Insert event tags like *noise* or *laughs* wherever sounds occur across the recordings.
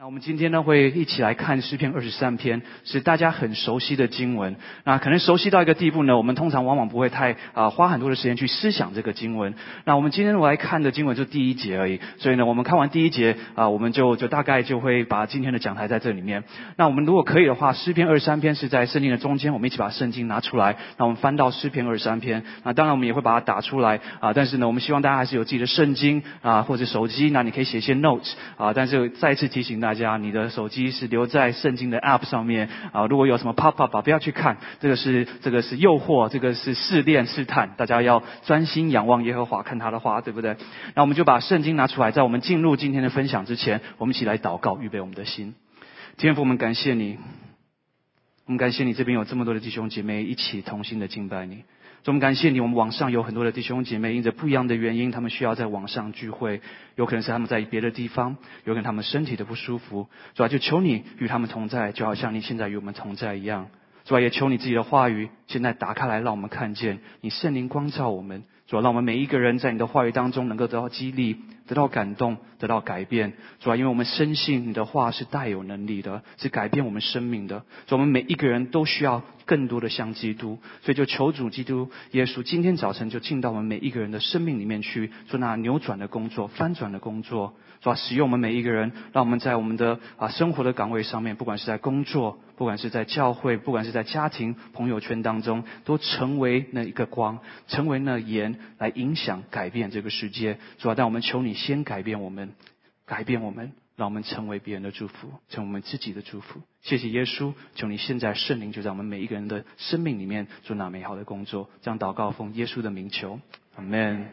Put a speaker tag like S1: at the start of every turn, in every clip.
S1: 那我们今天呢会一起来看诗篇二十三篇，是大家很熟悉的经文。那可能熟悉到一个地步呢，我们通常往往不会太啊花很多的时间去思想这个经文。那我们今天我来看的经文就第一节而已，所以呢，我们看完第一节啊，我们就 *laughs* 就大概就会把今天的讲台在这里面。那我们如果可以的话，诗篇二十三篇是在圣经的中间，我们一起把圣经拿出来。那我们翻到诗篇二十三篇，那当然我们也会把它打出来啊。但是呢，我们希望大家还是有自己的圣经啊或者手机，那你可以写一些 notes 啊。但是再次提醒大大家，你的手机是留在圣经的 App 上面啊，如果有什么 pop up 不要去看，这个是这个是诱惑，这个是试炼试探，大家要专心仰望耶和华，看他的话，对不对？那我们就把圣经拿出来，在我们进入今天的分享之前，我们一起来祷告，预备我们的心。天父，我们感谢你，我们感谢你这边有这么多的弟兄姐妹一起同心的敬拜你。总感谢你，我们网上有很多的弟兄姐妹，因着不一样的原因，他们需要在网上聚会，有可能是他们在别的地方，有可能他们身体的不舒服，是吧就求你与他们同在，就好像你现在与我们同在一样。是吧也求你自己的话语现在打开来，让我们看见你圣灵光照我们。主要让我们每一个人在你的话语当中能够得到激励，得到感动，得到改变。主要因为我们深信你的话是带有能力的，是改变我们生命的。主，我们每一个人都需要更多的像基督，所以就求主基督耶稣今天早晨就进到我们每一个人的生命里面去，做那扭转的工作、翻转的工作。主要使用我们每一个人，让我们在我们的啊生活的岗位上面，不管是在工作，不管是在教会，不管是在家庭、朋友圈当中，都成为那一个光，成为那盐，来影响、改变这个世界。主要，但我们求你先改变我们，改变我们，让我们成为别人的祝福，成为我们自己的祝福。谢谢耶稣，求你现在圣灵就在我们每一个人的生命里面做那美好的工作。这样祷告奉耶稣的名求，阿门。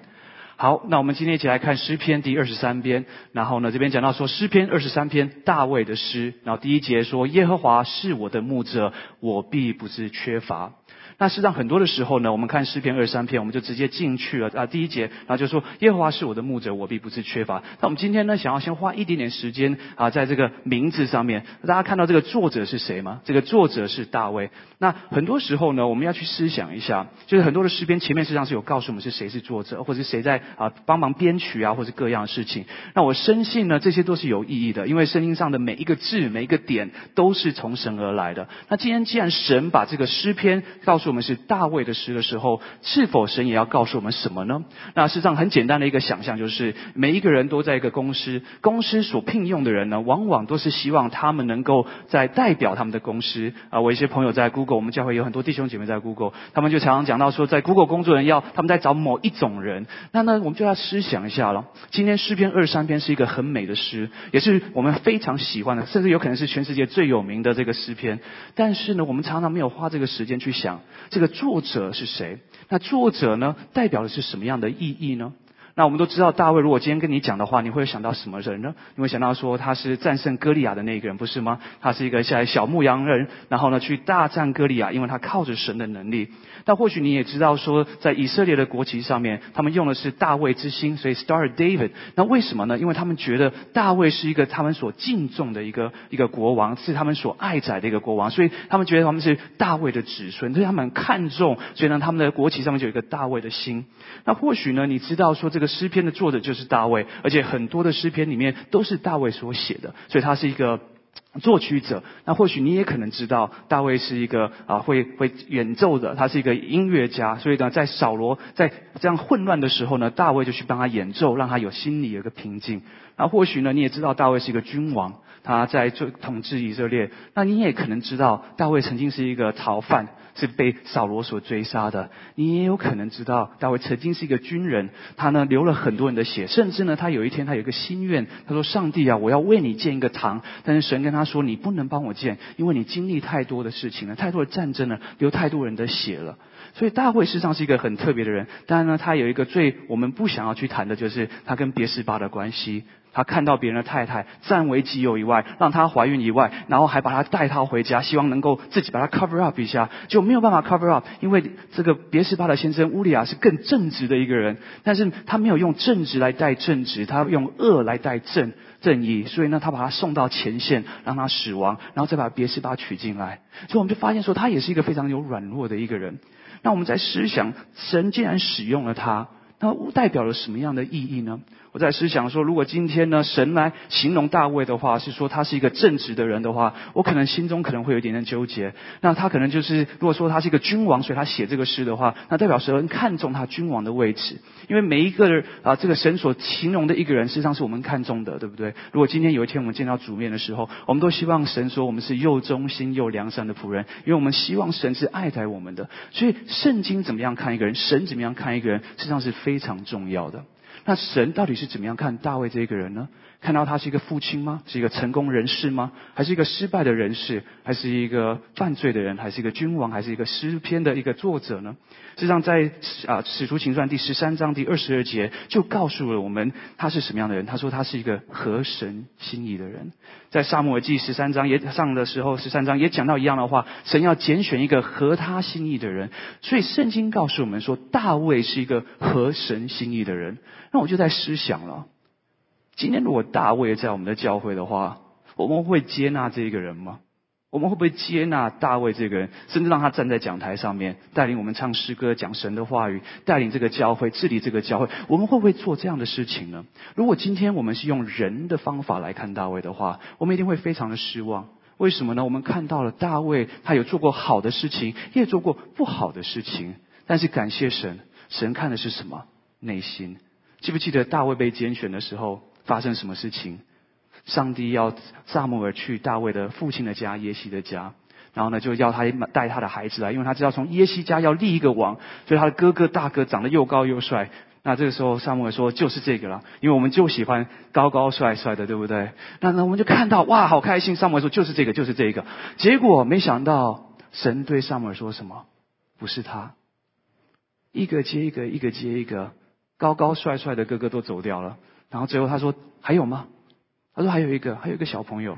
S1: 好，那我们今天一起来看诗篇第二十三篇。然后呢，这边讲到说诗篇二十三篇大卫的诗。然后第一节说：耶和华是我的牧者，我必不致缺乏。那实际上很多的时候呢，我们看诗篇二三篇，我们就直接进去了啊。第一节，然后就说耶和华是我的牧者，我必不致缺乏。那我们今天呢，想要先花一点点时间啊，在这个名字上面，大家看到这个作者是谁吗？这个作者是大卫。那很多时候呢，我们要去思想一下，就是很多的诗篇前面实际上是有告诉我们是谁是作者，或者是谁在啊帮忙编曲啊，或者各样的事情。那我深信呢，这些都是有意义的，因为圣经上的每一个字、每一个点都是从神而来的。那今天既然神把这个诗篇告诉我们是大卫的诗的时候，是否神也要告诉我们什么呢？那事实上很简单的一个想象就是，每一个人都在一个公司，公司所聘用的人呢，往往都是希望他们能够在代表他们的公司啊。我一些朋友在 Google，我们教会有很多弟兄姐妹在 Google，他们就常常讲到说，在 Google 工作人要他们在找某一种人。那呢，我们就要思想一下了。今天诗篇二三篇是一个很美的诗，也是我们非常喜欢的，甚至有可能是全世界最有名的这个诗篇。但是呢，我们常常没有花这个时间去想这个。作者是谁？那作者呢？代表的是什么样的意义呢？那我们都知道，大卫如果今天跟你讲的话，你会想到什么人呢？你会想到说他是战胜歌利亚的那个人，不是吗？他是一个小小牧羊人，然后呢去大战歌利亚，因为他靠着神的能力。但或许你也知道说，在以色列的国旗上面，他们用的是大卫之星，所以 Star David。那为什么呢？因为他们觉得大卫是一个他们所敬重的一个一个国王，是他们所爱宰的一个国王，所以他们觉得他们是大卫的子孙，所以他们很看重，所以呢，他们的国旗上面就有一个大卫的星。那或许呢，你知道说这个诗篇的作者就是大卫，而且很多的诗篇里面都是大卫所写的，所以他是一个。作曲者，那或许你也可能知道，大卫是一个啊会会演奏的，他是一个音乐家，所以呢，在扫罗在这样混乱的时候呢，大卫就去帮他演奏，让他有心里有个平静。那或许呢，你也知道大卫是一个君王，他在做统治以色列。那你也可能知道，大卫曾经是一个逃犯。是被扫罗所追杀的。你也有可能知道，大卫曾经是一个军人，他呢流了很多人的血，甚至呢他有一天他有一个心愿，他说：“上帝啊，我要为你建一个堂。”但是神跟他说：“你不能帮我建，因为你经历太多的事情了，太多的战争了，流太多人的血了。”所以大卫实际上是一个很特别的人。当然呢，他有一个最我们不想要去谈的，就是他跟别示巴的关系。他看到别人的太太占为己有以外，让她怀孕以外，然后还把她带她回家，希望能够自己把她 cover up 一下，就没有办法 cover up，因为这个别斯巴的先生乌利亚是更正直的一个人，但是他没有用正直来带正直，他用恶来带正正义，所以呢，他把他送到前线，让他死亡，然后再把别斯巴娶进来，所以我们就发现说，他也是一个非常有软弱的一个人。那我们在思想，神既然使用了他。那代表了什么样的意义呢？我在思想说，如果今天呢，神来形容大卫的话，是说他是一个正直的人的话，我可能心中可能会有一点点纠结。那他可能就是，如果说他是一个君王，所以他写这个诗的话，那代表神看重他君王的位置。因为每一个人啊，这个神所形容的一个人，实际上是我们看重的，对不对？如果今天有一天我们见到主面的时候，我们都希望神说我们是又忠心又良善的仆人，因为我们希望神是爱戴我们的。所以圣经怎么样看一个人，神怎么样看一个人，实际上是非常重要的。那神到底是怎么样看大卫这个人呢？看到他是一个父亲吗？是一个成功人士吗？还是一个失败的人士？还是一个犯罪的人？还是一个君王？还是一个诗篇的一个作者呢？实际上，在啊《使徒行传》第十三章第二十二节就告诉了我们他是什么样的人。他说他是一个合神心意的人。在撒母耳记十三章也上的时候，十三章也讲到一样的话：神要拣选一个合他心意的人。所以圣经告诉我们说，大卫是一个合神心意的人。那我就在思想了，今天如果大卫在我们的教会的话，我们会接纳这个人吗？我们会不会接纳大卫这个人，甚至让他站在讲台上面，带领我们唱诗歌、讲神的话语，带领这个教会治理这个教会？我们会不会做这样的事情呢？如果今天我们是用人的方法来看大卫的话，我们一定会非常的失望。为什么呢？我们看到了大卫，他有做过好的事情，也做过不好的事情，但是感谢神，神看的是什么？内心。记不记得大卫被拣选的时候发生什么事情？上帝要萨姆尔去大卫的父亲的家耶西的家，然后呢就要他带他的孩子来，因为他知道从耶西家要立一个王，所以他的哥哥大哥长得又高又帅。那这个时候萨姆尔说就是这个了，因为我们就喜欢高高帅帅的，对不对？那那我们就看到哇，好开心！萨姆尔说就是这个，就是这个。结果没想到神对萨姆尔说什么？不是他，一个接一个，一个接一个。高高帅帅的哥哥都走掉了，然后最后他说：“还有吗？”他说：“还有一个，还有一个小朋友。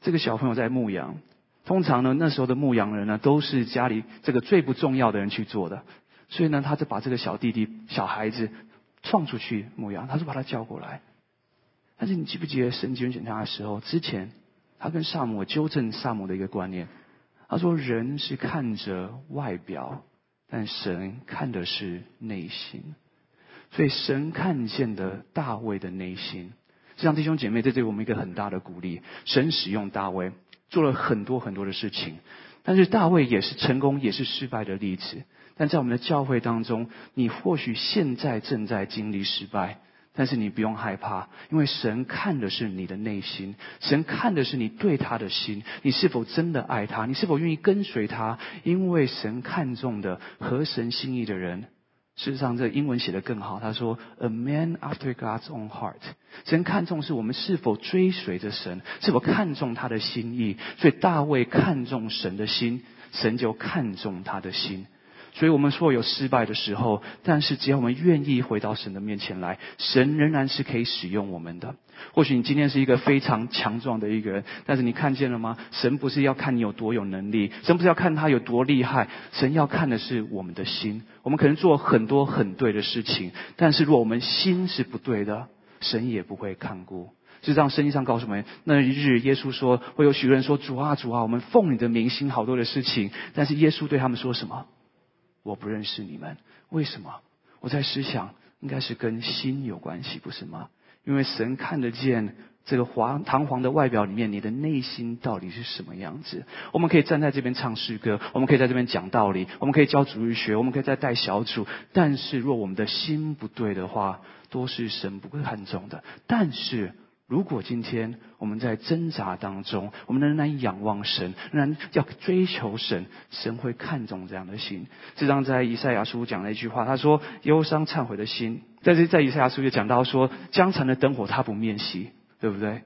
S1: 这个小朋友在牧羊。通常呢，那时候的牧羊人呢，都是家里这个最不重要的人去做的。所以呢，他就把这个小弟弟、小孩子放出去牧羊。他说把他叫过来。但是你记不记得神经检查的时候，之前他跟萨姆纠正萨姆的一个观念。他说：人是看着外表，但神看的是内心。”所以神看见的大卫的内心，这让弟兄姐妹这对我们一个很大的鼓励。神使用大卫做了很多很多的事情，但是大卫也是成功也是失败的例子。但在我们的教会当中，你或许现在正在经历失败，但是你不用害怕，因为神看的是你的内心，神看的是你对他的心，你是否真的爱他，你是否愿意跟随他？因为神看重的合神心意的人。事实上，这英文写的更好。他说：“A man after God's own heart。”神看重是我们是否追随着神，是否看重他的心意。所以大卫看重神的心，神就看重他的心。所以我们说有失败的时候，但是只要我们愿意回到神的面前来，神仍然是可以使用我们的。或许你今天是一个非常强壮的一个人，但是你看见了吗？神不是要看你有多有能力，神不是要看他有多厉害，神要看的是我们的心。我们可能做很多很对的事情，但是如果我们心是不对的，神也不会看顾。就这样，圣经上告诉我们，那一日耶稣说，会有许多人说：“主啊，主啊，我们奉你的名行好多的事情。”但是耶稣对他们说什么？我不认识你们，为什么？我在思想，应该是跟心有关系，不是吗？因为神看得见这个黄堂皇的外表里面，你的内心到底是什么样子？我们可以站在这边唱诗歌，我们可以在这边讲道理，我们可以教主日学，我们可以再带小组。但是，若我们的心不对的话，都是神不会看重的。但是。如果今天我们在挣扎当中，我们仍然仰望神，仍然要追求神，神会看重这样的心。这张在以赛亚书讲了一句话，他说：“忧伤忏悔的心。”但是在以赛亚书就讲到说：“江城的灯火，他不灭熄，对不对？”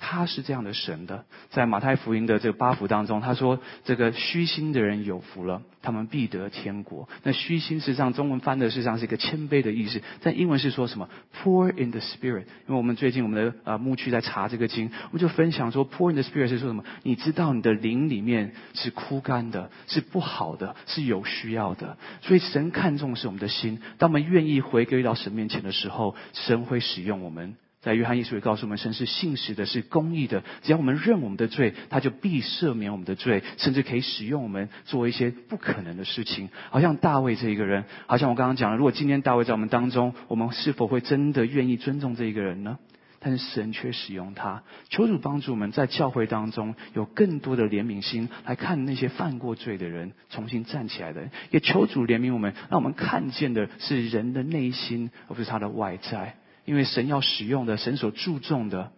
S1: 他是这样的神的，在马太福音的这个八福当中，他说：“这个虚心的人有福了，他们必得天国。”那虚心实际上中文翻的实际上是一个谦卑的意思，在英文是说什么？Poor in the spirit。因为我们最近我们的呃牧区在查这个经，我们就分享说，Poor in the spirit 是说什么？你知道你的灵里面是枯干的，是不好的，是有需要的。所以神看重是我们的心，当我们愿意回归到神面前的时候，神会使用我们。在约翰一书也告诉我们，神是信实的，是公义的。只要我们认我们的罪，他就必赦免我们的罪，甚至可以使用我们做一些不可能的事情。好像大卫这一个人，好像我刚刚讲了，如果今天大卫在我们当中，我们是否会真的愿意尊重这一个人呢？但是神却使用他，求主帮助我们在教会当中有更多的怜悯心，来看那些犯过罪的人重新站起来的。也求主怜悯我们，让我们看见的是人的内心，而不是他的外在。因为神要使用的，神所注重的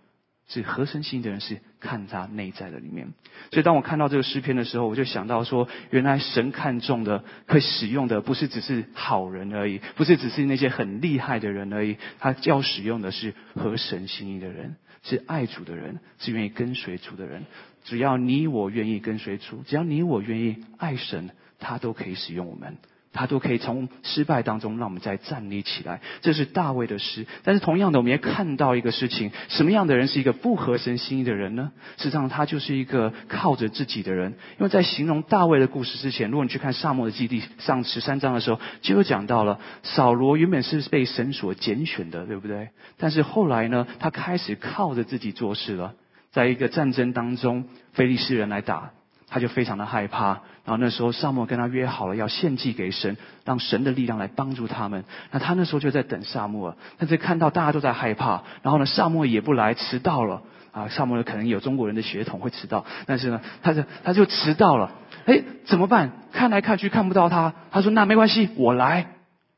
S1: 是合神心的人，是看他内在的里面。所以当我看到这个诗篇的时候，我就想到说，原来神看重的、会使用的，不是只是好人而已，不是只是那些很厉害的人而已。他要使用的是合神心意的人，是爱主的人，是愿意跟随主的人。只要你我愿意跟随主，只要你我愿意爱神，他都可以使用我们。他都可以从失败当中让我们再站立起来，这是大卫的诗。但是同样的，我们也看到一个事情：什么样的人是一个不合神心意的人呢？事实上，他就是一个靠着自己的人。因为在形容大卫的故事之前，如果你去看《沙漠的基地》上十三章的时候，就有讲到了扫罗原本是被神所拣选的，对不对？但是后来呢，他开始靠着自己做事了。在一个战争当中，非利士人来打。他就非常的害怕，然后那时候萨摩跟他约好了要献祭给神，让神的力量来帮助他们。那他那时候就在等萨摩，但是看到大家都在害怕，然后呢萨摩也不来，迟到了啊。萨摩可能有中国人的血统会迟到，但是呢，他就他就迟到了。哎，怎么办？看来看去看不到他。他说那没关系，我来。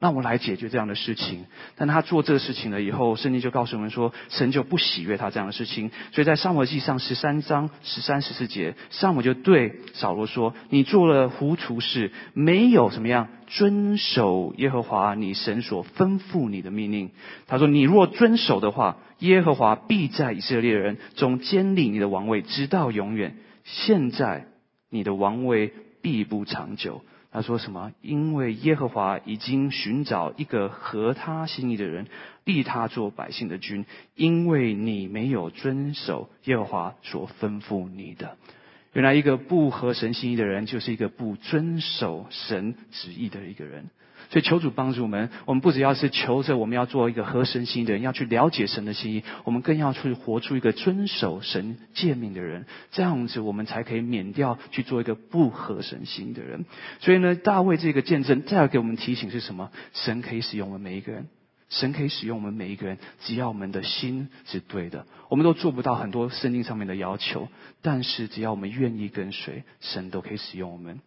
S1: 让我来解决这样的事情。但他做这个事情了以后，圣经就告诉我们说，神就不喜悦他这样的事情。所以在撒母记上十三章十三十四节，撒母就对扫罗说：“你做了糊涂事，没有什么样遵守耶和华你神所吩咐你的命令。”他说：“你若遵守的话，耶和华必在以色列人中建立你的王位，直到永远。现在你的王位必不长久。”他说什么？因为耶和华已经寻找一个合他心意的人，立他做百姓的君。因为你没有遵守耶和华所吩咐你的，原来一个不合神心意的人，就是一个不遵守神旨意的一个人。所以求主帮助我们，我们不只要是求着我们要做一个合神心的人，要去了解神的心意，我们更要去活出一个遵守神诫命的人，这样子我们才可以免掉去做一个不合神心的人。所以呢，大卫这个见证再要给我们提醒是什么？神可以使用我们每一个人，神可以使用我们每一个人，只要我们的心是对的。我们都做不到很多圣经上面的要求，但是只要我们愿意跟随，神都可以使用我们。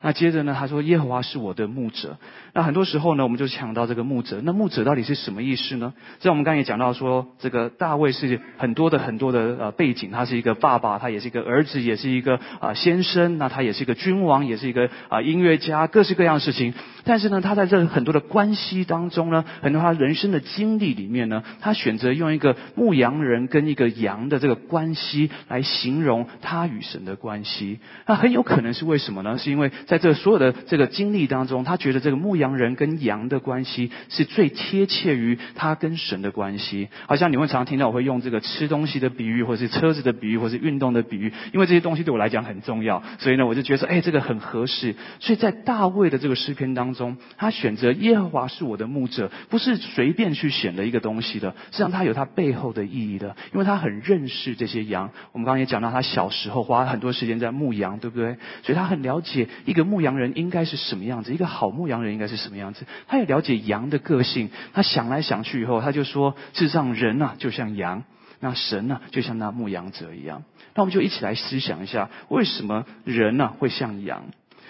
S1: 那接着呢？他说：“耶和华是我的牧者。”那很多时候呢，我们就强调这个牧者。那牧者到底是什么意思呢？在我们刚才也讲到说，这个大卫是很多的很多的呃背景，他是一个爸爸，他也是一个儿子，也是一个啊先生。那他也是一个君王，也是一个啊音乐家，各式各样的事情。但是呢，他在这很多的关系当中呢，很多他人生的经历里面呢，他选择用一个牧羊人跟一个羊的这个关系来形容他与神的关系。那很有可能是为什么呢？是因为在这所有的这个经历当中，他觉得这个牧羊人跟羊的关系是最贴切于他跟神的关系。好像你会常听到我会用这个吃东西的比喻，或是车子的比喻，或是运动的比喻，因为这些东西对我来讲很重要，所以呢，我就觉得说，哎，这个很合适。所以在大卫的这个诗篇当中，他选择耶和华是我的牧者，不是随便去选的一个东西的，实际上他有他背后的意义的，因为他很认识这些羊。我们刚刚也讲到，他小时候花很多时间在牧羊，对不对？所以他很了解一个。个牧羊人应该是什么样子？一个好牧羊人应该是什么样子？他也了解羊的个性。他想来想去以后，他就说：，世上，人呐就像羊，那神呐就像那牧羊者一样。那我们就一起来思想一下，为什么人呐会像羊？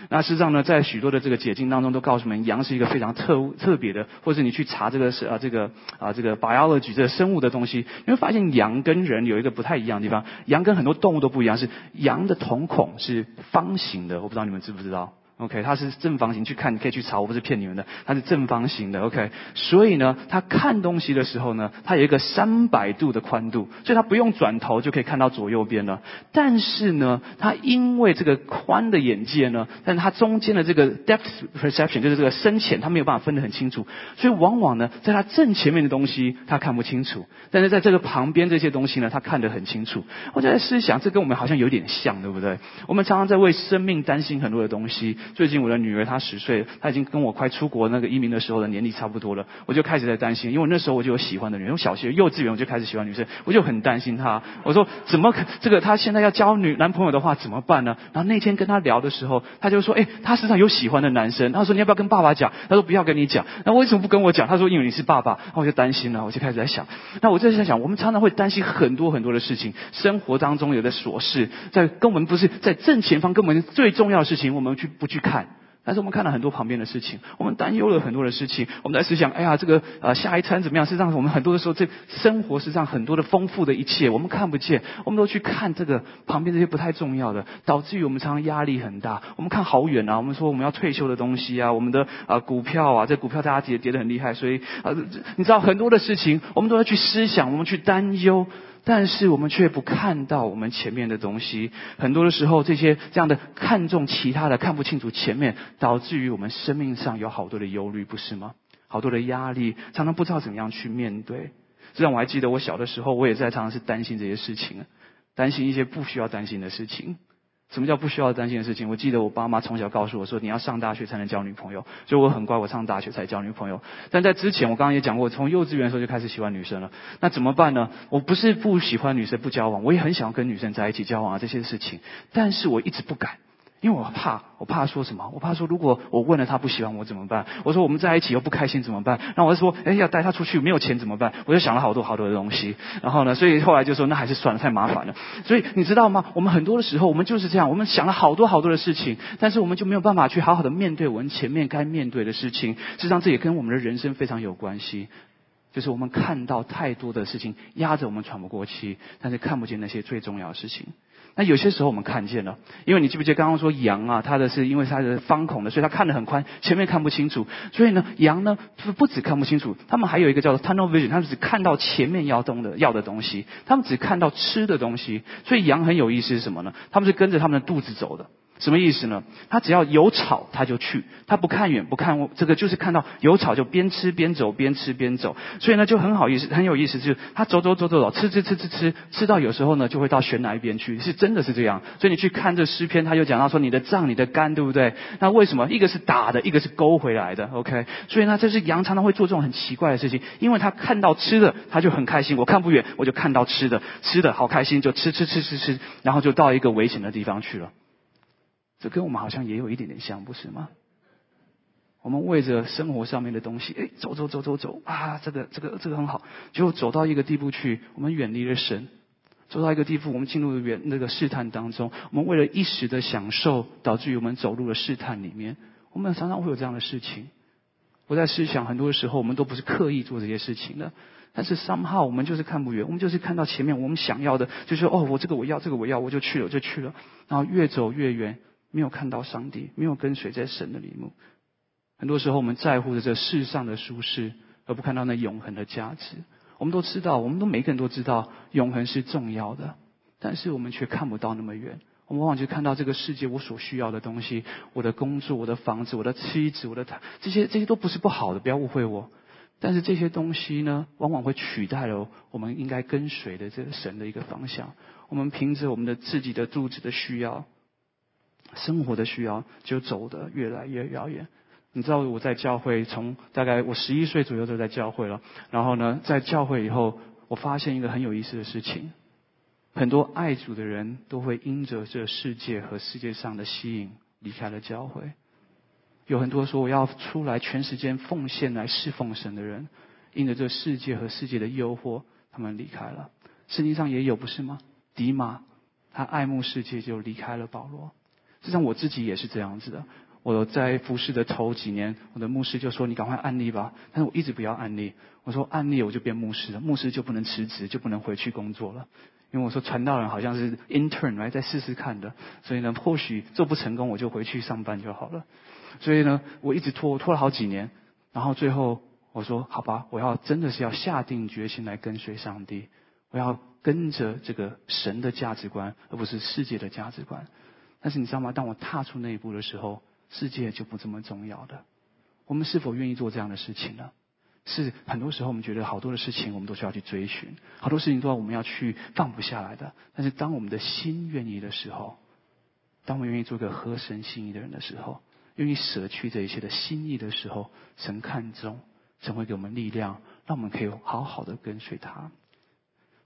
S1: 那事实上呢，在许多的这个解经当中，都告诉我们，羊是一个非常特特别的，或者你去查这个是啊这个啊这个 biology 这个生物的东西，你会发现羊跟人有一个不太一样的地方。羊跟很多动物都不一样，是羊的瞳孔是方形的，我不知道你们知不知道。OK，它是正方形，去看你可以去查，我不是骗你们的，它是正方形的。OK，所以呢，它看东西的时候呢，它有一个三百度的宽度，所以它不用转头就可以看到左右边了。但是呢，它因为这个宽的眼界呢，但是它中间的这个 depth perception 就是这个深浅，它没有办法分得很清楚，所以往往呢，在它正前面的东西它看不清楚，但是在这个旁边这些东西呢，它看得很清楚。我就在思想，这跟我们好像有点像，对不对？我们常常在为生命担心很多的东西。最近我的女儿她十岁，她已经跟我快出国那个移民的时候的年龄差不多了，我就开始在担心，因为那时候我就有喜欢的女人，从小学、幼稚园我就开始喜欢女生，我就很担心她。我说怎么可这个她现在要交女男朋友的话怎么办呢？然后那天跟她聊的时候，她就说：哎，她身上有喜欢的男生。她说你要不要跟爸爸讲？她说不要跟你讲。那为什么不跟我讲？她说因为你是爸爸。那我就担心了，我就开始在想。那我就在想，我们常常会担心很多很多的事情，生活当中有的琐事，在跟我们不是在正前方，跟我们最重要的事情，我们去不去看？但是我们看了很多旁边的事情，我们担忧了很多的事情，我们在思想，哎呀，这个呃下一餐怎么样？实际上，我们很多的时候，这生活实际上很多的丰富的一切，我们看不见，我们都去看这个旁边这些不太重要的，导致于我们常常压力很大。我们看好远啊，我们说我们要退休的东西啊，我们的啊股票啊，这股票大家跌跌得很厉害，所以啊，你知道很多的事情，我们都要去思想，我们去担忧。但是我们却不看到我们前面的东西，很多的时候，这些这样的看重其他的，看不清楚前面，导致于我们生命上有好多的忧虑，不是吗？好多的压力，常常不知道怎么样去面对。虽然我还记得我小的时候，我也在常常是担心这些事情，担心一些不需要担心的事情。什么叫不需要担心的事情？我记得我爸妈从小告诉我说，你要上大学才能交女朋友，所以我很乖，我上大学才交女朋友。但在之前，我刚刚也讲过，从幼稚园的时候就开始喜欢女生了。那怎么办呢？我不是不喜欢女生不交往，我也很想要跟女生在一起交往啊这些事情，但是我一直不敢。因为我怕，我怕说什么？我怕说，如果我问了他不喜欢我怎么办？我说我们在一起又不开心怎么办？那我就说，哎，要带他出去没有钱怎么办？我就想了好多好多的东西。然后呢，所以后来就说，那还是算了，太麻烦了。所以你知道吗？我们很多的时候，我们就是这样，我们想了好多好多的事情，但是我们就没有办法去好好的面对我们前面该面对的事情。实际上，这也跟我们的人生非常有关系，就是我们看到太多的事情压着我们喘不过气，但是看不见那些最重要的事情。那有些时候我们看见了，因为你记不记得刚刚说羊啊，它的是因为它是方孔的，所以它看得很宽，前面看不清楚。所以呢，羊呢不不止看不清楚，他们还有一个叫做 tunnel vision，他们只看到前面要东的要的东西，他们只看到吃的东西。所以羊很有意思是什么呢？他们是跟着他们的肚子走的。什么意思呢？他只要有草，他就去，他不看远，不看这个，就是看到有草就边吃边走，边吃边走。所以呢，就很好意思，很有意思，就是他走走走走走，吃吃吃吃吃，吃到有时候呢，就会到悬崖边去，是真的是这样。所以你去看这诗篇，他就讲到说，你的脏，你的肝，对不对？那为什么一个是打的，一个是勾回来的？OK？所以呢，这是羊常常会做这种很奇怪的事情，因为他看到吃的，他就很开心。我看不远，我就看到吃的，吃的好开心，就吃吃吃吃吃，然后就到一个危险的地方去了。这跟我们好像也有一点点像，不是吗？我们为着生活上面的东西，哎，走走走走走啊，这个这个这个很好，就走到一个地步去，我们远离了神，走到一个地步，我们进入了远那个试探当中，我们为了一时的享受，导致于我们走入了试探里面。我们常常会有这样的事情。我在思想，很多的时候我们都不是刻意做这些事情的，但是 somehow 我们就是看不远，我们就是看到前面我们想要的，就是哦，我这个我要，这个我要，我就去了，就去了，然后越走越远。没有看到上帝，没有跟随在神的里面。很多时候，我们在乎的这世上的舒适，而不看到那永恒的价值。我们都知道，我们都每个人都知道，永恒是重要的，但是我们却看不到那么远。我们往往就看到这个世界我所需要的东西，我的工作、我的房子、我的妻子、我的他，这些这些都不是不好的，不要误会我。但是这些东西呢，往往会取代了我们应该跟随的这个神的一个方向。我们凭着我们的自己的肚子的需要。生活的需要就走得越来越遥远。你知道我在教会从大概我十一岁左右就在教会了。然后呢，在教会以后，我发现一个很有意思的事情：很多爱主的人都会因着这世界和世界上的吸引离开了教会。有很多说我要出来全时间奉献来侍奉神的人，因着这世界和世界的诱惑，他们离开了。圣经上也有不是吗？迪马他爱慕世界就离开了保罗。实际上我自己也是这样子的。我在服侍的头几年，我的牧师就说：“你赶快安利吧。”但是我一直不要安利。我说：“安利我就变牧师了，牧师就不能辞职，就不能回去工作了。”因为我说传道人好像是 intern 来再试试看的，所以呢，或许做不成功，我就回去上班就好了。所以呢，我一直拖拖了好几年，然后最后我说：“好吧，我要真的是要下定决心来跟随上帝，我要跟着这个神的价值观，而不是世界的价值观。”但是你知道吗？当我踏出那一步的时候，世界就不这么重要的。我们是否愿意做这样的事情呢？是很多时候我们觉得好多的事情我们都需要去追寻，好多事情都要我们要去放不下来的。但是当我们的心愿意的时候，当我们愿意做个合神心意的人的时候，愿意舍去这一切的心意的时候，神看重，神会给我们力量，让我们可以好好的跟随他。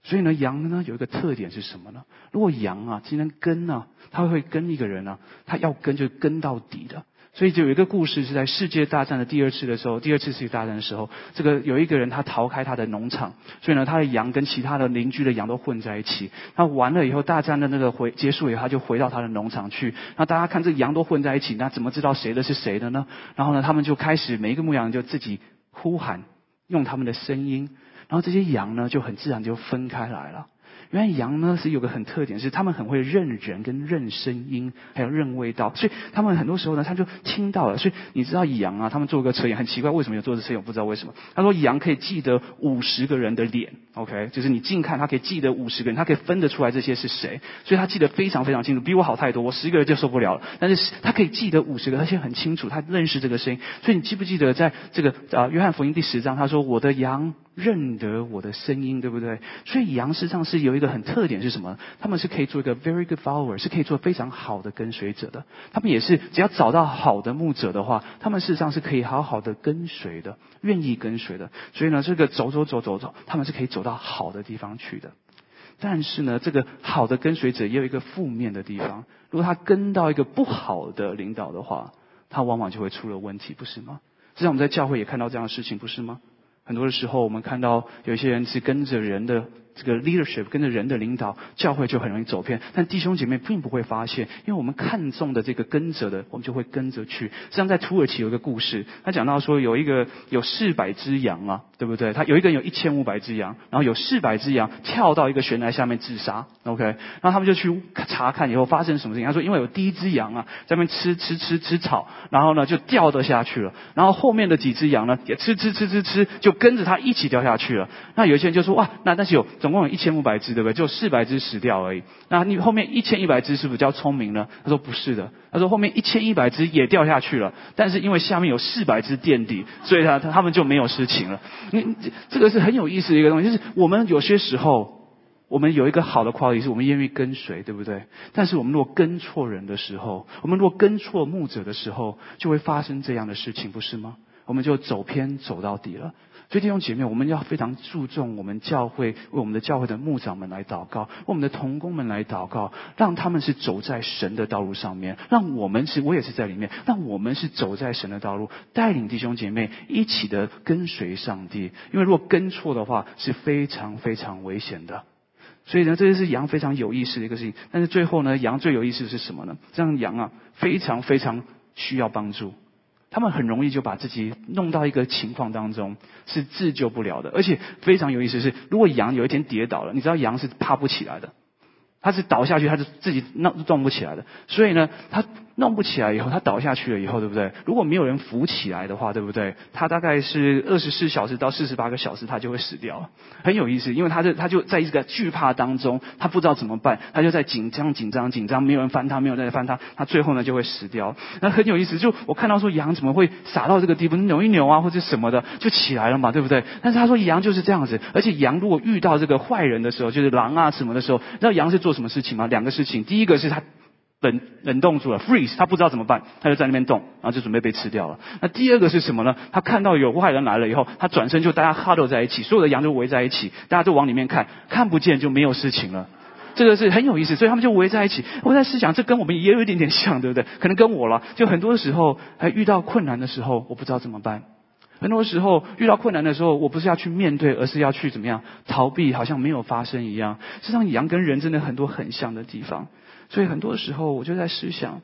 S1: 所以呢，羊呢有一个特点是什么呢？如果羊啊今天跟呢，它会跟一个人呢，它要跟就跟到底的。所以就有一个故事是在世界大战的第二次的时候，第二次世界大战的时候，这个有一个人他逃开他的农场，所以呢他的羊跟其他的邻居的羊都混在一起。那完了以后，大战的那个回结束以后，他就回到他的农场去。那大家看这羊都混在一起，那怎么知道谁的是谁的呢？然后呢，他们就开始每一个牧羊人就自己呼喊，用他们的声音，然后这些羊呢就很自然就分开来了。原来羊呢是有个很特点，是他们很会认人跟认声音，还有认味道，所以他们很多时候呢，他就听到了。所以你知道羊啊，他们做个测验很奇怪，为什么要做这测验？我不知道为什么。他说羊可以记得五十个人的脸，OK，就是你近看，他可以记得五十个人，他可以分得出来这些是谁，所以他记得非常非常清楚，比我好太多。我十个人就受不了了，但是他可以记得五十个，而且很清楚，他认识这个声音。所以你记不记得在这个啊约翰福音第十章，他说我的羊。认得我的声音，对不对？所以羊实际上是有一个很特点是什么？他们是可以做一个 very good follower，是可以做非常好的跟随者的。他们也是只要找到好的牧者的话，他们事实上是可以好好的跟随的，愿意跟随的。所以呢，这个走走走走走，他们是可以走到好的地方去的。但是呢，这个好的跟随者也有一个负面的地方。如果他跟到一个不好的领导的话，他往往就会出了问题，不是吗？实际上我们在教会也看到这样的事情，不是吗？很多的时候，我们看到有些人是跟着人的。这个 leadership 跟着人的领导，教会就很容易走偏。但弟兄姐妹并不会发现，因为我们看重的这个跟着的，我们就会跟着去。像在土耳其有一个故事，他讲到说有一个有四百只羊啊，对不对？他有一个人有一千五百只羊，然后有四百只羊跳到一个悬崖下面自杀。OK，然后他们就去查看以后发生什么事情。他说，因为有第一只羊啊在那边吃吃吃吃草，然后呢就掉得下去了。然后后面的几只羊呢也吃吃吃吃吃，就跟着他一起掉下去了。那有一些人就说哇，那但是有。总共有一千五百只，对不对？就四百只死掉而已。那你后面一千一百只是不是叫聪明呢？他说不是的。他说后面一千一百只也掉下去了，但是因为下面有四百只垫底，所以他他他们就没有事情了。你这个是很有意思的一个东西，就是我们有些时候，我们有一个好的 quality，是我们愿意跟随，对不对？但是我们如果跟错人的时候，我们如果跟错牧者的时候，就会发生这样的事情，不是吗？我们就走偏走到底了。所以弟兄姐妹，我们要非常注重我们教会为我们的教会的牧长们来祷告，为我们的童工们来祷告，让他们是走在神的道路上面，让我们是，我也是在里面，让我们是走在神的道路，带领弟兄姐妹一起的跟随上帝。因为如果跟错的话，是非常非常危险的。所以呢，这就是羊非常有意思的一个事情。但是最后呢，羊最有意思的是什么呢？这样羊啊，非常非常需要帮助。他们很容易就把自己弄到一个情况当中是自救不了的，而且非常有意思是，如果羊有一天跌倒了，你知道羊是爬不起来的，它是倒下去，它是自己弄动不起来的，所以呢，它。弄不起来以后，他倒下去了以后，对不对？如果没有人扶起来的话，对不对？他大概是二十四小时到四十八个小时，他就会死掉。很有意思，因为他这他就在一个惧怕当中，他不知道怎么办，他就在紧张、紧张、紧张，没有人翻他，没有人翻他，他最后呢就会死掉。那很有意思，就我看到说羊怎么会傻到这个地步，扭一扭啊或者什么的就起来了嘛，对不对？但是他说羊就是这样子，而且羊如果遇到这个坏人的时候，就是狼啊什么的时候，那羊是做什么事情吗？两个事情，第一个是他。冷冷冻住了，freeze，他不知道怎么办，他就在那边动，然后就准备被吃掉了。那第二个是什么呢？他看到有坏人来了以后，他转身就大家 huddle 在一起，所有的羊就围在一起，大家都往里面看，看不见就没有事情了。这个是很有意思，所以他们就围在一起。我在思想，这跟我们也有一点点像，对不对？可能跟我了，就很多时候，还遇到困难的时候，我不知道怎么办。很多时候遇到困难的时候，我不是要去面对，而是要去怎么样逃避，好像没有发生一样。实际上，羊跟人真的很多很像的地方。所以很多时候，我就在思想，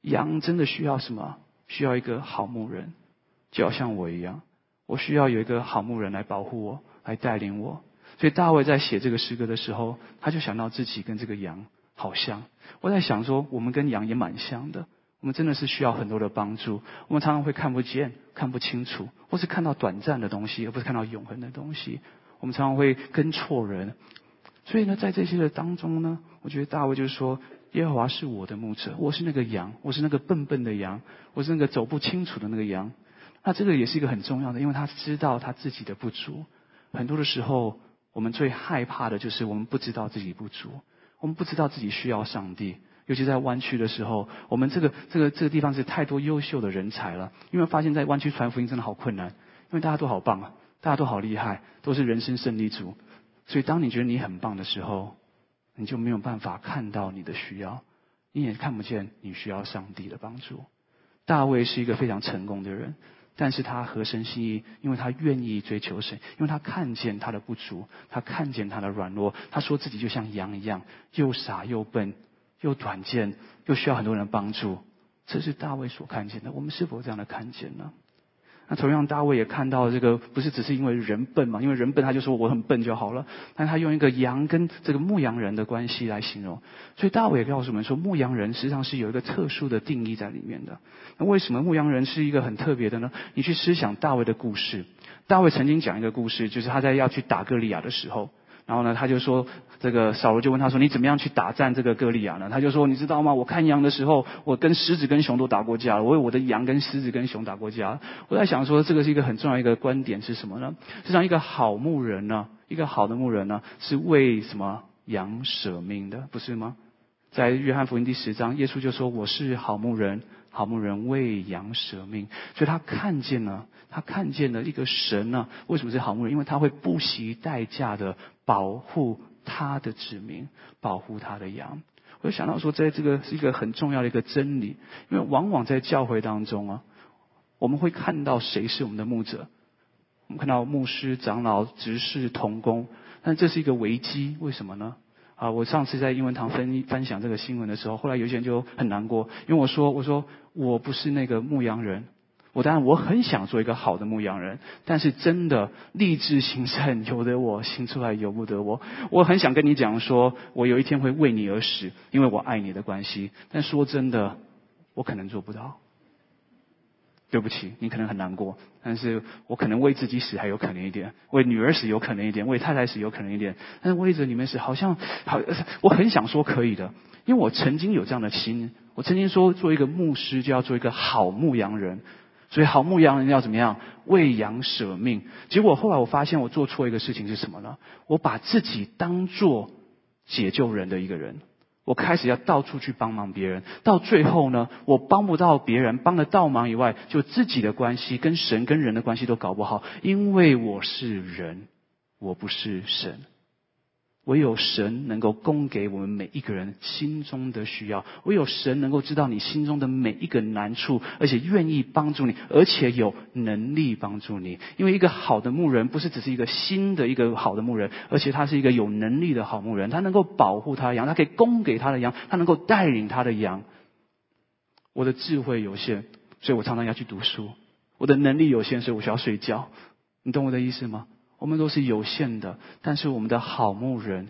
S1: 羊真的需要什么？需要一个好牧人，就好像我一样，我需要有一个好牧人来保护我，来带领我。所以大卫在写这个诗歌的时候，他就想到自己跟这个羊好像。我在想说，我们跟羊也蛮像的，我们真的是需要很多的帮助。我们常常会看不见、看不清楚，或是看到短暂的东西，而不是看到永恒的东西。我们常常会跟错人。所以呢，在这些的当中呢，我觉得大卫就是说。耶和华是我的牧者，我是那个羊，我是那个笨笨的羊，我是那个走不清楚的那个羊。那这个也是一个很重要的，因为他知道他自己的不足。很多的时候，我们最害怕的就是我们不知道自己不足，我们不知道自己需要上帝。尤其在湾区的时候，我们这个这个这个地方是太多优秀的人才了。因为发现，在湾区传福音真的好困难，因为大家都好棒啊，大家都好厉害，都是人生胜利组。所以，当你觉得你很棒的时候，你就没有办法看到你的需要，你也看不见你需要上帝的帮助。大卫是一个非常成功的人，但是他合神心意，因为他愿意追求神，因为他看见他的不足，他看见他的软弱。他说自己就像羊一样，又傻又笨。又短见，又需要很多人帮助，这是大卫所看见的。我们是否这样的看见呢？那同样，大卫也看到这个，不是只是因为人笨嘛？因为人笨，他就说我很笨就好了。但他用一个羊跟这个牧羊人的关系来形容，所以大卫也告诉我们说，牧羊人实际上是有一个特殊的定义在里面的。那为什么牧羊人是一个很特别的呢？你去思想大卫的故事，大卫曾经讲一个故事，就是他在要去打歌利亚的时候。然后呢，他就说，这个扫罗就问他说：“你怎么样去打战这个歌利亚呢？”他就说：“你知道吗？我看羊的时候，我跟狮子跟熊都打过架，我为我的羊跟狮子跟熊打过架。”我在想说，这个是一个很重要一个观点是什么呢？实际上，一个好牧人呢，一个好的牧人呢，是为什么羊舍命的，不是吗？在约翰福音第十章，耶稣就说：“我是好牧人。”好牧人为羊舍命，所以他看见了，他看见了一个神呢。为什么是好牧人？因为他会不惜代价的保护他的子民，保护他的羊。我就想到说，在这个是一个很重要的一个真理，因为往往在教会当中啊，我们会看到谁是我们的牧者，我们看到牧师、长老、执事、同工，但这是一个危机，为什么呢？啊，我上次在英文堂分分享这个新闻的时候，后来有些人就很难过，因为我说我说我不是那个牧羊人，我当然我很想做一个好的牧羊人，但是真的立志行善由得我，行出来由不得我。我很想跟你讲说，我有一天会为你而死，因为我爱你的关系。但说真的，我可能做不到。对不起，你可能很难过，但是我可能为自己死还有可能一点，为女儿死有可能一点，为太太死有可能一点，但是为着你们死，好像好，我很想说可以的，因为我曾经有这样的心，我曾经说做一个牧师就要做一个好牧羊人，所以好牧羊人要怎么样为羊舍命？结果后来我发现我做错一个事情是什么呢？我把自己当做解救人的一个人。我开始要到处去帮忙别人，到最后呢，我帮不到别人，帮得到忙以外，就自己的关系跟神跟人的关系都搞不好，因为我是人，我不是神。唯有神能够供给我们每一个人心中的需要，唯有神能够知道你心中的每一个难处，而且愿意帮助你，而且有能力帮助你。因为一个好的牧人不是只是一个新的一个好的牧人，而且他是一个有能力的好牧人，他能够保护他的羊，他可以供给他的羊，他能够带领他的羊。我的智慧有限，所以我常常要去读书；我的能力有限，所以我需要睡觉。你懂我的意思吗？我们都是有限的，但是我们的好牧人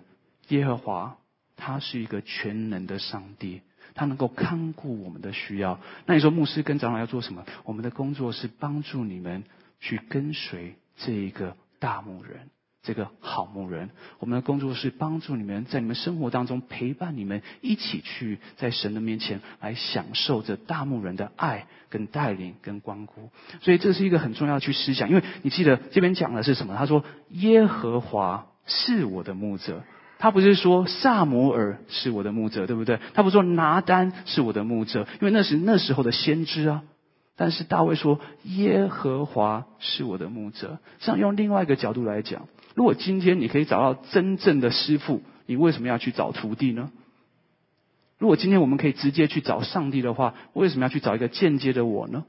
S1: 耶和华，他是一个全能的上帝，他能够看顾我们的需要。那你说牧师跟长老要做什么？我们的工作是帮助你们去跟随这一个大牧人。这个好牧人，我们的工作是帮助你们在你们生活当中陪伴你们一起去在神的面前来享受着大牧人的爱跟带领跟光顾。所以这是一个很重要的去思想，因为你记得这边讲的是什么？他说耶和华是我的牧者，他不是说萨摩尔是我的牧者，对不对？他不说拿丹是我的牧者，因为那是那时候的先知啊。但是大卫说耶和华是我的牧者，这样用另外一个角度来讲。如果今天你可以找到真正的师傅，你为什么要去找徒弟呢？如果今天我们可以直接去找上帝的话，为什么要去找一个间接的我呢？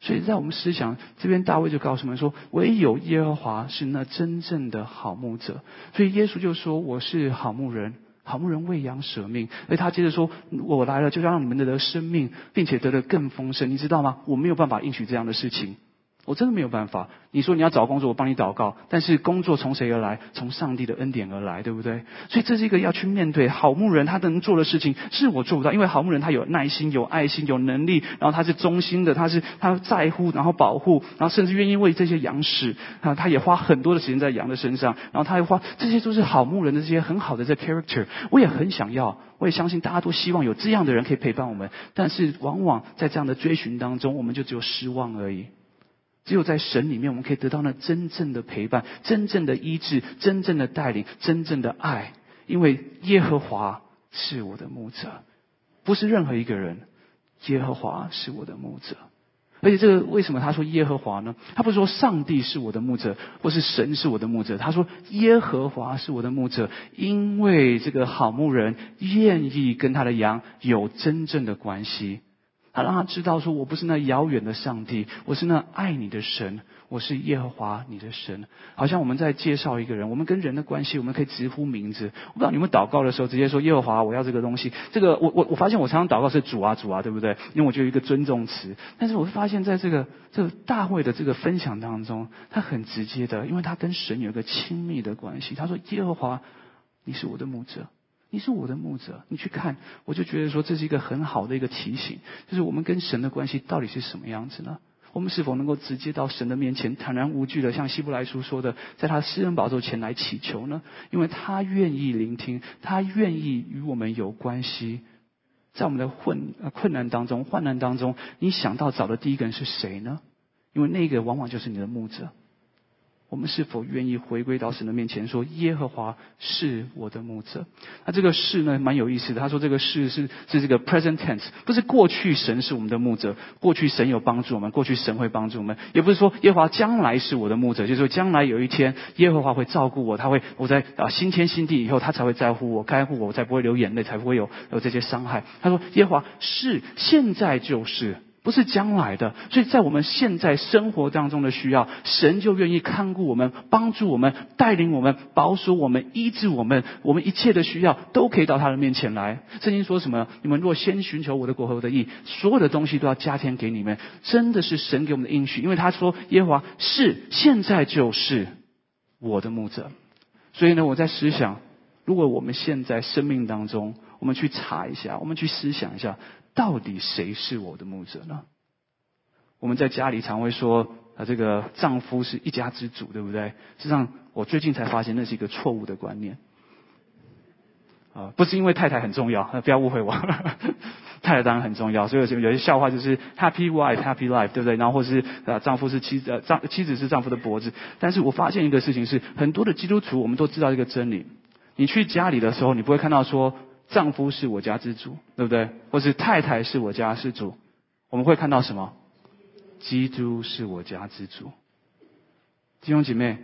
S1: 所以在我们思想这边，大卫就告诉我们说：唯有耶和华是那真正的好牧者。所以耶稣就说：“我是好牧人，好牧人喂养舍命。”而他接着说：“我来了，就让你们得生命，并且得的更丰盛。”你知道吗？我没有办法应许这样的事情。我真的没有办法。你说你要找工作，我帮你祷告。但是工作从谁而来？从上帝的恩典而来，对不对？所以这是一个要去面对好牧人他能做的事情，是我做不到。因为好牧人他有耐心、有爱心、有能力，然后他是忠心的，他是他在乎，然后保护，然后甚至愿意为这些羊死啊，他也花很多的时间在羊的身上，然后他还花，这些都是好牧人的这些很好的这 character。我也很想要，我也相信大家都希望有这样的人可以陪伴我们。但是往往在这样的追寻当中，我们就只有失望而已。只有在神里面，我们可以得到那真正的陪伴、真正的医治、真正的带领、真正的爱。因为耶和华是我的牧者，不是任何一个人，耶和华是我的牧者。而且这个为什么他说耶和华呢？他不是说上帝是我的牧者，或是神是我的牧者。他说耶和华是我的牧者，因为这个好牧人愿意跟他的羊有真正的关系。他让他知道说，我不是那遥远的上帝，我是那爱你的神。我是耶和华你的神，好像我们在介绍一个人，我们跟人的关系，我们可以直呼名字。我不知道你们祷告的时候直接说耶和华，我要这个东西。这个我我我发现我常常祷告是主啊主啊，对不对？因为我就一个尊重词。但是我会发现在这个这个大会的这个分享当中，他很直接的，因为他跟神有一个亲密的关系。他说耶和华，你是我的牧者，你是我的牧者。你去看，我就觉得说这是一个很好的一个提醒，就是我们跟神的关系到底是什么样子呢？我们是否能够直接到神的面前，坦然无惧的，像希伯来书说的，在他私人宝座前来祈求呢？因为他愿意聆听，他愿意与我们有关系。在我们的困困难当中、患难当中，你想到找的第一个人是谁呢？因为那个往往就是你的牧者。我们是否愿意回归到神的面前，说耶和华是我的牧者？那这个“是”呢，蛮有意思的。他说这个“是”是是这个 present tense，不是过去神是我们的牧者，过去神有帮助我们，过去神会帮助我们，也不是说耶和华将来是我的牧者，就是说将来有一天耶和华会照顾我，他会我在啊新天新地以后，他才会在乎我，该护我，我才不会流眼泪，才不会有有这些伤害。他说耶和华是现在就是。不是将来的，所以在我们现在生活当中的需要，神就愿意看顾我们，帮助我们，带领我们，保守我们，医治我们，我们一切的需要都可以到他的面前来。圣经说什么？你们若先寻求我的国和我的义，所有的东西都要加添给你们。真的是神给我们的应许，因为他说耶和华是现在就是我的牧者。所以呢，我在思想，如果我们现在生命当中，我们去查一下，我们去思想一下。到底谁是我的牧者呢？我们在家里常会说啊，这个丈夫是一家之主，对不对？实际上，我最近才发现那是一个错误的观念。啊，不是因为太太很重要，不要误会我。*laughs* 太太当然很重要，所以有些有些笑话就是 Happy wife, Happy life，对不对？然后或是啊，丈夫是妻子，丈妻子是丈夫的脖子。但是我发现一个事情是，很多的基督徒我们都知道一个真理：你去家里的时候，你不会看到说。丈夫是我家之主，对不对？或是太太是我家之主，我们会看到什么？基督是我家之主。弟兄姐妹，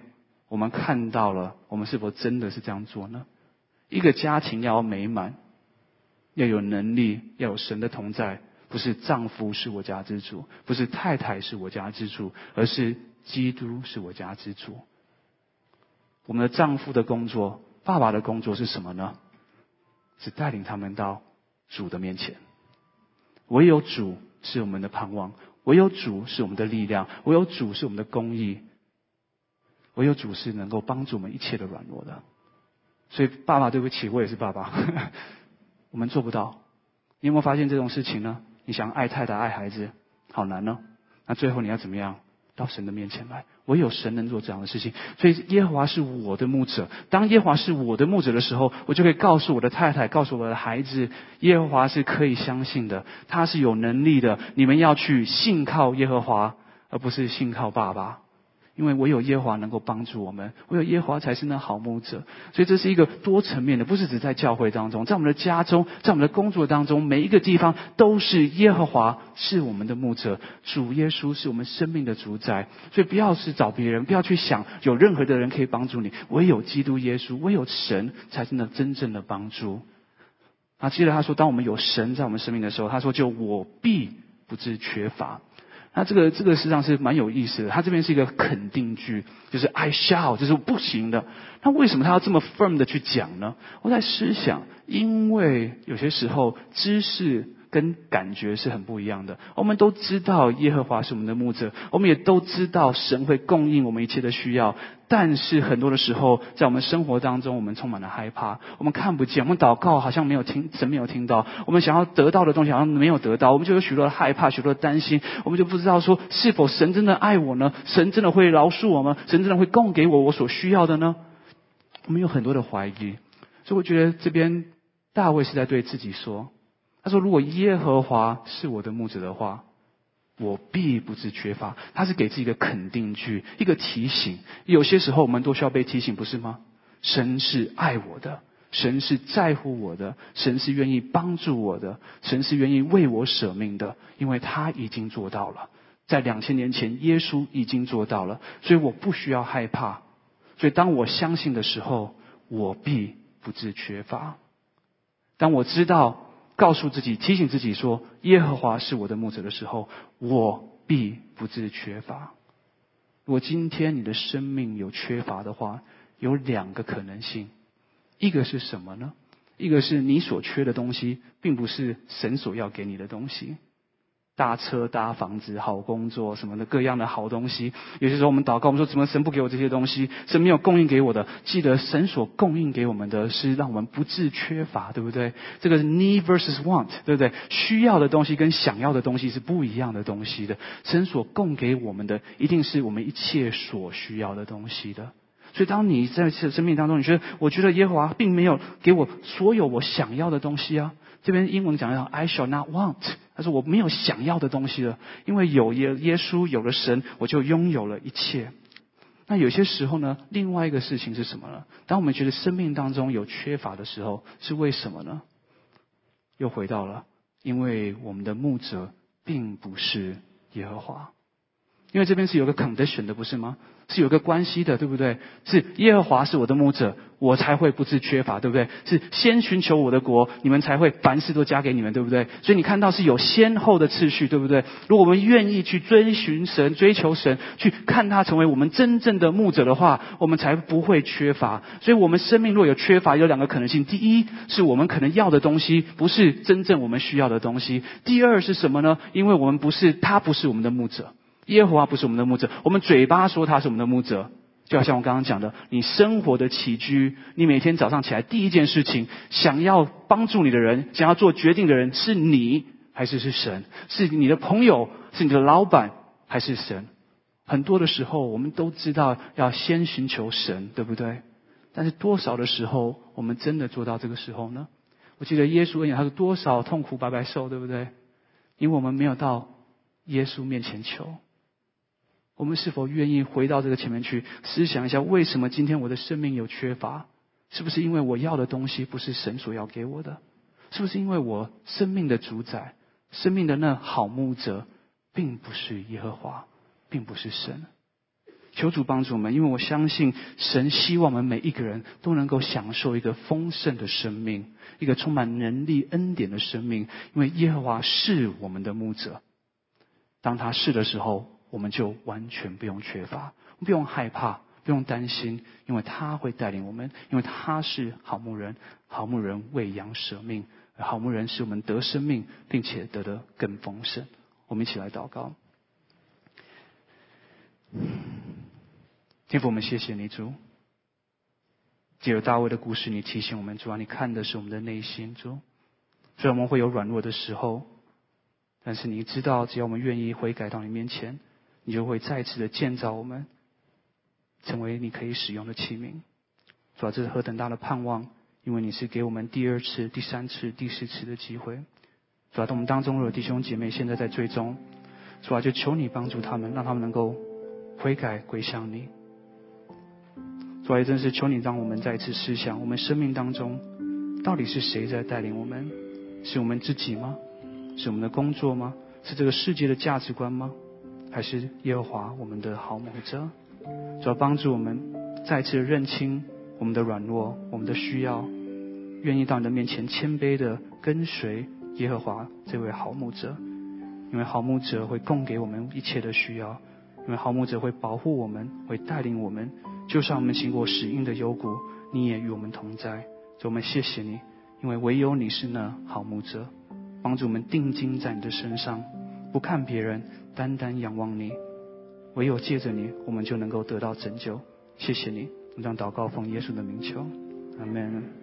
S1: 我们看到了，我们是否真的是这样做呢？一个家庭要美满，要有能力，要有神的同在，不是丈夫是我家之主，不是太太是我家之主，而是基督是我家之主。我们的丈夫的工作，爸爸的工作是什么呢？是带领他们到主的面前，唯有主是我们的盼望，唯有主是我们的力量，唯有主是我们的公义，唯有主是能够帮助我们一切的软弱的。所以，爸爸，对不起，我也是爸爸，*laughs* 我们做不到。你有没有发现这种事情呢？你想爱太太、爱孩子，好难呢。那最后你要怎么样？到神的面前来。唯有神能做这样的事情，所以耶和华是我的牧者。当耶和华是我的牧者的时候，我就可以告诉我的太太，告诉我的孩子，耶和华是可以相信的，他是有能力的。你们要去信靠耶和华，而不是信靠爸爸。因为唯有耶和华能够帮助我们，唯有耶和华才是那好牧者，所以这是一个多层面的，不是只在教会当中，在我们的家中，在我们的工作当中，每一个地方都是耶和华是我们的牧者，主耶稣是我们生命的主宰，所以不要是找别人，不要去想有任何的人可以帮助你，唯有基督耶稣，唯有神才是那真正的帮助。啊，接着他说，当我们有神在我们生命的时候，他说就我必不致缺乏。那这个这个实际上是蛮有意思的，他这边是一个肯定句，就是 I shall，就是不行的。那为什么他要这么 firm 的去讲呢？我在思想，因为有些时候知识。跟感觉是很不一样的。我们都知道耶和华是我们的牧者，我们也都知道神会供应我们一切的需要。但是很多的时候，在我们生活当中，我们充满了害怕，我们看不见，我们祷告好像没有听，神没有听到。我们想要得到的东西好像没有得到，我们就有许多的害怕，许多的担心。我们就不知道说，是否神真的爱我呢？神真的会饶恕我吗？神真的会供给我我所需要的呢？我们有很多的怀疑，所以我觉得这边大卫是在对自己说。他说：“如果耶和华是我的牧者的话，我必不致缺乏。”他是给自己一个肯定句，一个提醒。有些时候我们都需要被提醒，不是吗？神是爱我的，神是在乎我的，神是愿意帮助我的，神是愿意为我舍命的，因为他已经做到了，在两千年前，耶稣已经做到了，所以我不需要害怕。所以当我相信的时候，我必不致缺乏。当我知道，告诉自己，提醒自己说，耶和华是我的牧者的时候，我必不致缺乏。如果今天你的生命有缺乏的话，有两个可能性。一个是什么呢？一个是你所缺的东西，并不是神所要给你的东西。大车、大房子、好工作什么的各样的好东西，有些时候我们祷告，我们说怎么神不给我这些东西？神没有供应给我的。记得神所供应给我们的是让我们不致缺乏，对不对？这个是 need versus want，对不对？需要的东西跟想要的东西是不一样的东西的。神所供给我们的，一定是我们一切所需要的东西的。所以，当你在生命当中，你觉得，我觉得耶和华并没有给我所有我想要的东西啊。这边英文讲到 I shall not want，他说我没有想要的东西了，因为有耶耶稣，有了神，我就拥有了一切。那有些时候呢，另外一个事情是什么呢？当我们觉得生命当中有缺乏的时候，是为什么呢？又回到了，因为我们的牧者并不是耶和华，因为这边是有个 condition 的，不是吗？是有个关系的，对不对？是耶和华是我的牧者，我才会不致缺乏，对不对？是先寻求我的国，你们才会凡事都加给你们，对不对？所以你看到是有先后的次序，对不对？如果我们愿意去追寻神、追求神，去看他成为我们真正的牧者的话，我们才不会缺乏。所以我们生命若有缺乏，有两个可能性：第一，是我们可能要的东西不是真正我们需要的东西；第二是什么呢？因为我们不是他，不是我们的牧者。耶和华不是我们的牧者，我们嘴巴说他是我们的牧者，就好像我刚刚讲的，你生活的起居，你每天早上起来第一件事情，想要帮助你的人，想要做决定的人，是你还是是神？是你的朋友，是你的老板，还是神？很多的时候，我们都知道要先寻求神，对不对？但是多少的时候，我们真的做到这个时候呢？我记得耶稣讲，他说多少痛苦白白受，对不对？因为我们没有到耶稣面前求。我们是否愿意回到这个前面去思想一下，为什么今天我的生命有缺乏？是不是因为我要的东西不是神所要给我的？是不是因为我生命的主宰、生命的那好牧者，并不是耶和华，并不是神？求主帮助我们，因为我相信神希望我们每一个人都能够享受一个丰盛的生命，一个充满能力、恩典的生命。因为耶和华是我们的牧者，当他是的时候。我们就完全不用缺乏，不用害怕，不用担心，因为他会带领我们，因为他是好牧人，好牧人为羊舍命，好牧人使我们得生命，并且得的更丰盛。我们一起来祷告，天父，我们谢谢你主，借着大卫的故事，你提醒我们，主啊，你看的是我们的内心，主，虽然我们会有软弱的时候，但是你知道，只要我们愿意悔改到你面前。你就会再次的建造我们，成为你可以使用的器皿。主啊，这是何等大的盼望！因为你是给我们第二次、第三次、第四次的机会。主啊，我们当中若有弟兄姐妹现在在追踪，主啊，就求你帮助他们，让他们能够悔改归向你。主啊，真是求你让我们再一次思想，我们生命当中到底是谁在带领我们？是我们自己吗？是我们的工作吗？是这个世界的价值观吗？还是耶和华我们的好牧者，主要帮助我们再次认清我们的软弱、我们的需要，愿意到你的面前谦卑的跟随耶和华这位好牧者，因为好牧者会供给我们一切的需要，因为好牧者会保护我们，会带领我们，就算我们经过死荫的幽谷，你也与我们同在。主我们谢谢你，因为唯有你是那好牧者，帮助我们定睛在你的身上，不看别人。单单仰望你，唯有借着你，我们就能够得到拯救。谢谢你，我将祷告奉耶稣的名求，阿门。